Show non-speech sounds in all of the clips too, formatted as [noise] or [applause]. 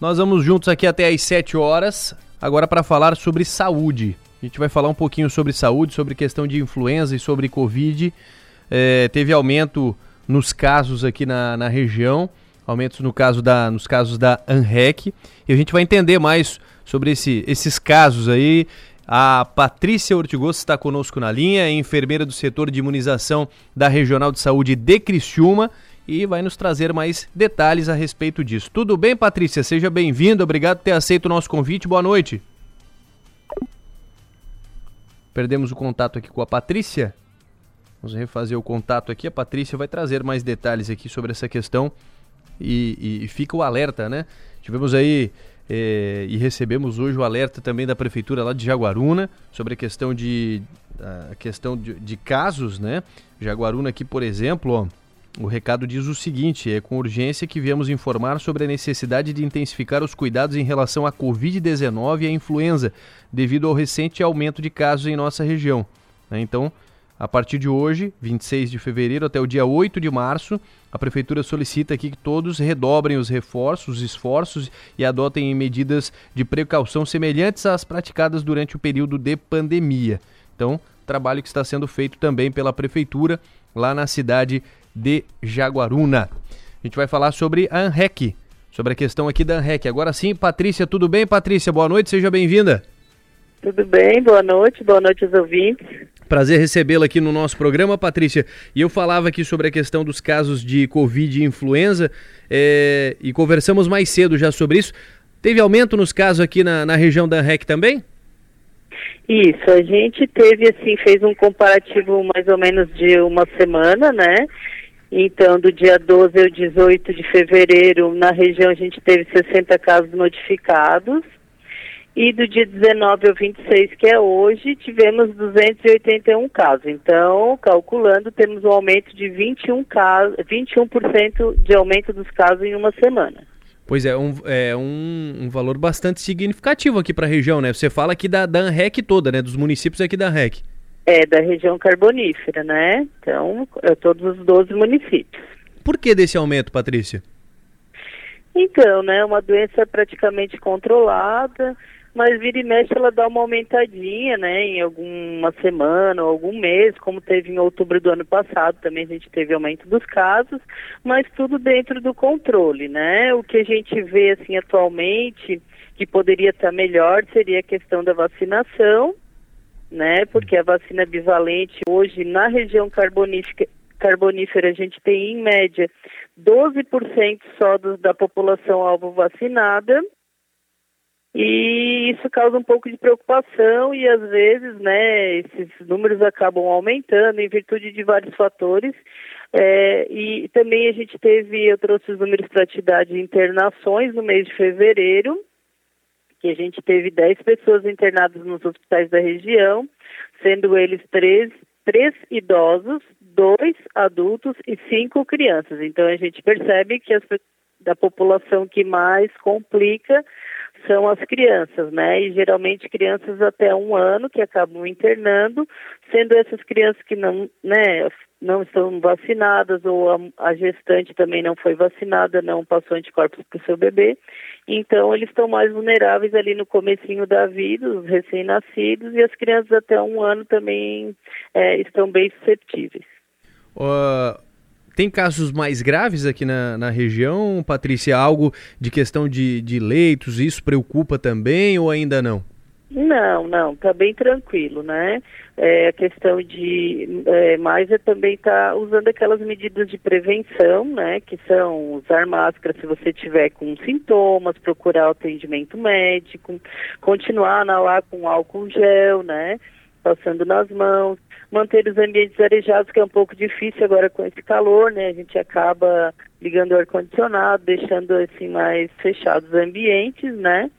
Nós vamos juntos aqui até às 7 horas, agora para falar sobre saúde. A gente vai falar um pouquinho sobre saúde, sobre questão de influenza e sobre Covid. É, teve aumento nos casos aqui na, na região, aumentos no caso da, nos casos da ANREC. E a gente vai entender mais sobre esse, esses casos aí. A Patrícia Ortigoso está conosco na linha, é enfermeira do setor de imunização da Regional de Saúde de Criciúma e vai nos trazer mais detalhes a respeito disso. Tudo bem, Patrícia? Seja bem-vinda, obrigado por ter aceito o nosso convite. Boa noite. Perdemos o contato aqui com a Patrícia. Vamos refazer o contato aqui. A Patrícia vai trazer mais detalhes aqui sobre essa questão e, e, fica o alerta, né? Tivemos aí é, e recebemos hoje o alerta também da prefeitura lá de Jaguaruna sobre a questão de a questão de, de casos, né? Jaguaruna aqui, por exemplo, ó, o recado diz o seguinte: é com urgência que viemos informar sobre a necessidade de intensificar os cuidados em relação à Covid-19 e à influenza, devido ao recente aumento de casos em nossa região. Né? Então, a partir de hoje, 26 de fevereiro, até o dia 8 de março, a Prefeitura solicita aqui que todos redobrem os reforços, os esforços e adotem medidas de precaução semelhantes às praticadas durante o período de pandemia. Então, trabalho que está sendo feito também pela Prefeitura lá na cidade de Jaguaruna. A gente vai falar sobre a ANREC, sobre a questão aqui da ANREC. Agora sim, Patrícia, tudo bem? Patrícia, boa noite, seja bem-vinda. Tudo bem, boa noite, boa noite aos ouvintes. Prazer recebê-la aqui no nosso programa, Patrícia. E eu falava aqui sobre a questão dos casos de Covid e influenza é, e conversamos mais cedo já sobre isso. Teve aumento nos casos aqui na, na região da REC também? Isso, a gente teve assim, fez um comparativo mais ou menos de uma semana, né? Então, do dia 12 ao 18 de fevereiro, na região a gente teve 60 casos notificados. E do dia 19 ao 26, que é hoje, tivemos 281 casos. Então, calculando, temos um aumento de 21%, casos, 21 de aumento dos casos em uma semana. Pois é, um, é um, um valor bastante significativo aqui para a região, né? Você fala aqui da, da ANREC toda, né? Dos municípios aqui da ANREC. É, da região carbonífera, né? Então, é todos os 12 municípios. Por que desse aumento, Patrícia? Então, né? Uma doença praticamente controlada, mas vira e mexe ela dá uma aumentadinha, né, em alguma semana ou algum mês, como teve em outubro do ano passado, também a gente teve aumento dos casos, mas tudo dentro do controle, né? O que a gente vê assim atualmente que poderia estar melhor seria a questão da vacinação, né? Porque a vacina bivalente hoje na região carbonífera carbonífera a gente tem em média 12% só do, da população alvo vacinada e isso causa um pouco de preocupação e às vezes, né, esses números acabam aumentando em virtude de vários fatores. É, e também a gente teve, eu trouxe os números para te dar de internações no mês de fevereiro, que a gente teve 10 pessoas internadas nos hospitais da região, sendo eles três, três idosos, dois adultos e cinco crianças. Então a gente percebe que as, da população que mais complica são as crianças, né? E geralmente crianças até um ano que acabam internando, sendo essas crianças que não, né, não estão vacinadas ou a, a gestante também não foi vacinada, não passou anticorpos para o seu bebê. Então eles estão mais vulneráveis ali no comecinho da vida, os recém-nascidos, e as crianças até um ano também é, estão bem susceptíveis. Uh tem casos mais graves aqui na, na região, Patrícia? Algo de questão de, de leitos, isso preocupa também ou ainda não? Não, não, está bem tranquilo, né? É, a questão de é, mais é também estar tá usando aquelas medidas de prevenção, né? Que são usar máscara se você tiver com sintomas, procurar atendimento médico, continuar na lá com álcool gel, né? Passando nas mãos, manter os ambientes arejados, que é um pouco difícil agora com esse calor, né? A gente acaba ligando o ar-condicionado, deixando assim mais fechados os ambientes, né?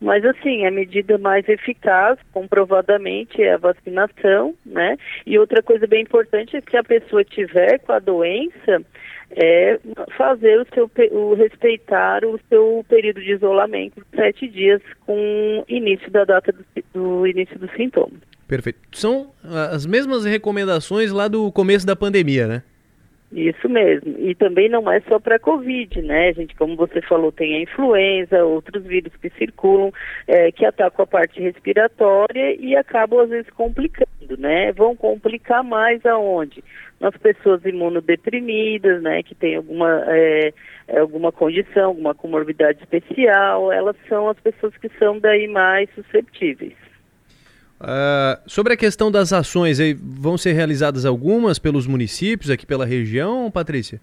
Mas assim, a medida mais eficaz, comprovadamente, é a vacinação, né? E outra coisa bem importante é que a pessoa tiver com a doença, é fazer o seu o respeitar o seu período de isolamento de sete dias com início da data do, do início dos sintomas. Perfeito. São as mesmas recomendações lá do começo da pandemia, né? Isso mesmo. E também não é só para Covid, né? Gente, como você falou, tem a influenza, outros vírus que circulam, é, que atacam a parte respiratória e acabam às vezes complicando, né? Vão complicar mais aonde? Nas pessoas imunodeprimidas, né? Que tem alguma, é, alguma condição, alguma comorbidade especial, elas são as pessoas que são daí mais susceptíveis. Uh, sobre a questão das ações, aí, vão ser realizadas algumas pelos municípios aqui pela região, Patrícia?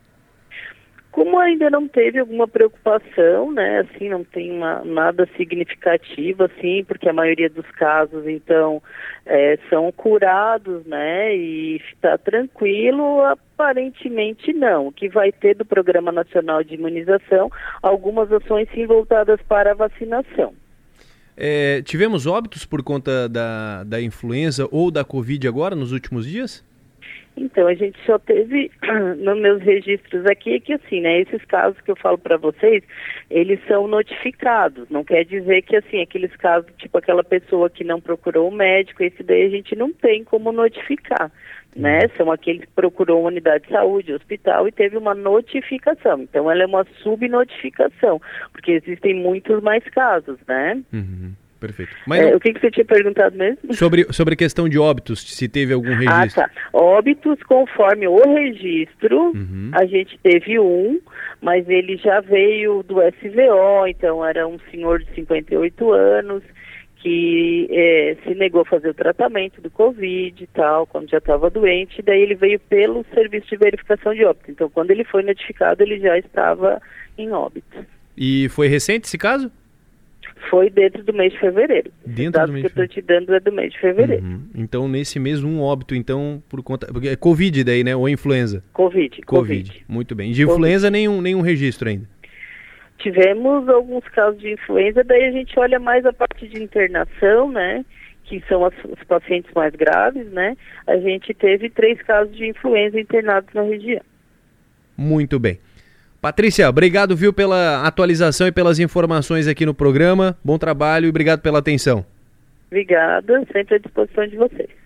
Como ainda não teve alguma preocupação, né, assim, não tem uma, nada significativo, assim, porque a maioria dos casos, então, é, são curados, né, e está tranquilo, aparentemente não. O que vai ter do Programa Nacional de Imunização, algumas ações sim voltadas para a vacinação. É, tivemos óbitos por conta da, da influenza ou da Covid agora, nos últimos dias? Então, a gente só teve, [clears throat] nos meus registros aqui, que assim, né, esses casos que eu falo para vocês, eles são notificados, não quer dizer que assim, aqueles casos, tipo aquela pessoa que não procurou o médico, esse daí a gente não tem como notificar, né, são aqueles que procurou uma unidade de saúde, hospital e teve uma notificação, então ela é uma subnotificação, porque existem muitos mais casos, né. Uhum. Perfeito. Mas é, o que, que você tinha perguntado mesmo? Sobre, sobre a questão de óbitos, se teve algum registro. Ah, tá. Óbitos, conforme o registro, uhum. a gente teve um, mas ele já veio do SVO, então era um senhor de 58 anos que é, se negou a fazer o tratamento do Covid e tal, quando já estava doente, daí ele veio pelo serviço de verificação de óbito. Então, quando ele foi notificado, ele já estava em óbito. E foi recente esse caso? foi dentro do mês de fevereiro. Dentro do mês que eu estou te dando é do mês de fevereiro. Uhum. Então, nesse mês, um óbito, então, por conta... Porque é Covid daí, né? Ou influenza? Covid. Covid. COVID. Muito bem. De COVID. influenza, nenhum, nenhum registro ainda? Tivemos alguns casos de influenza, daí a gente olha mais a parte de internação, né? Que são as, os pacientes mais graves, né? A gente teve três casos de influenza internados na região. Muito bem. Patrícia, obrigado, viu, pela atualização e pelas informações aqui no programa. Bom trabalho e obrigado pela atenção. Obrigada, sempre à disposição de vocês.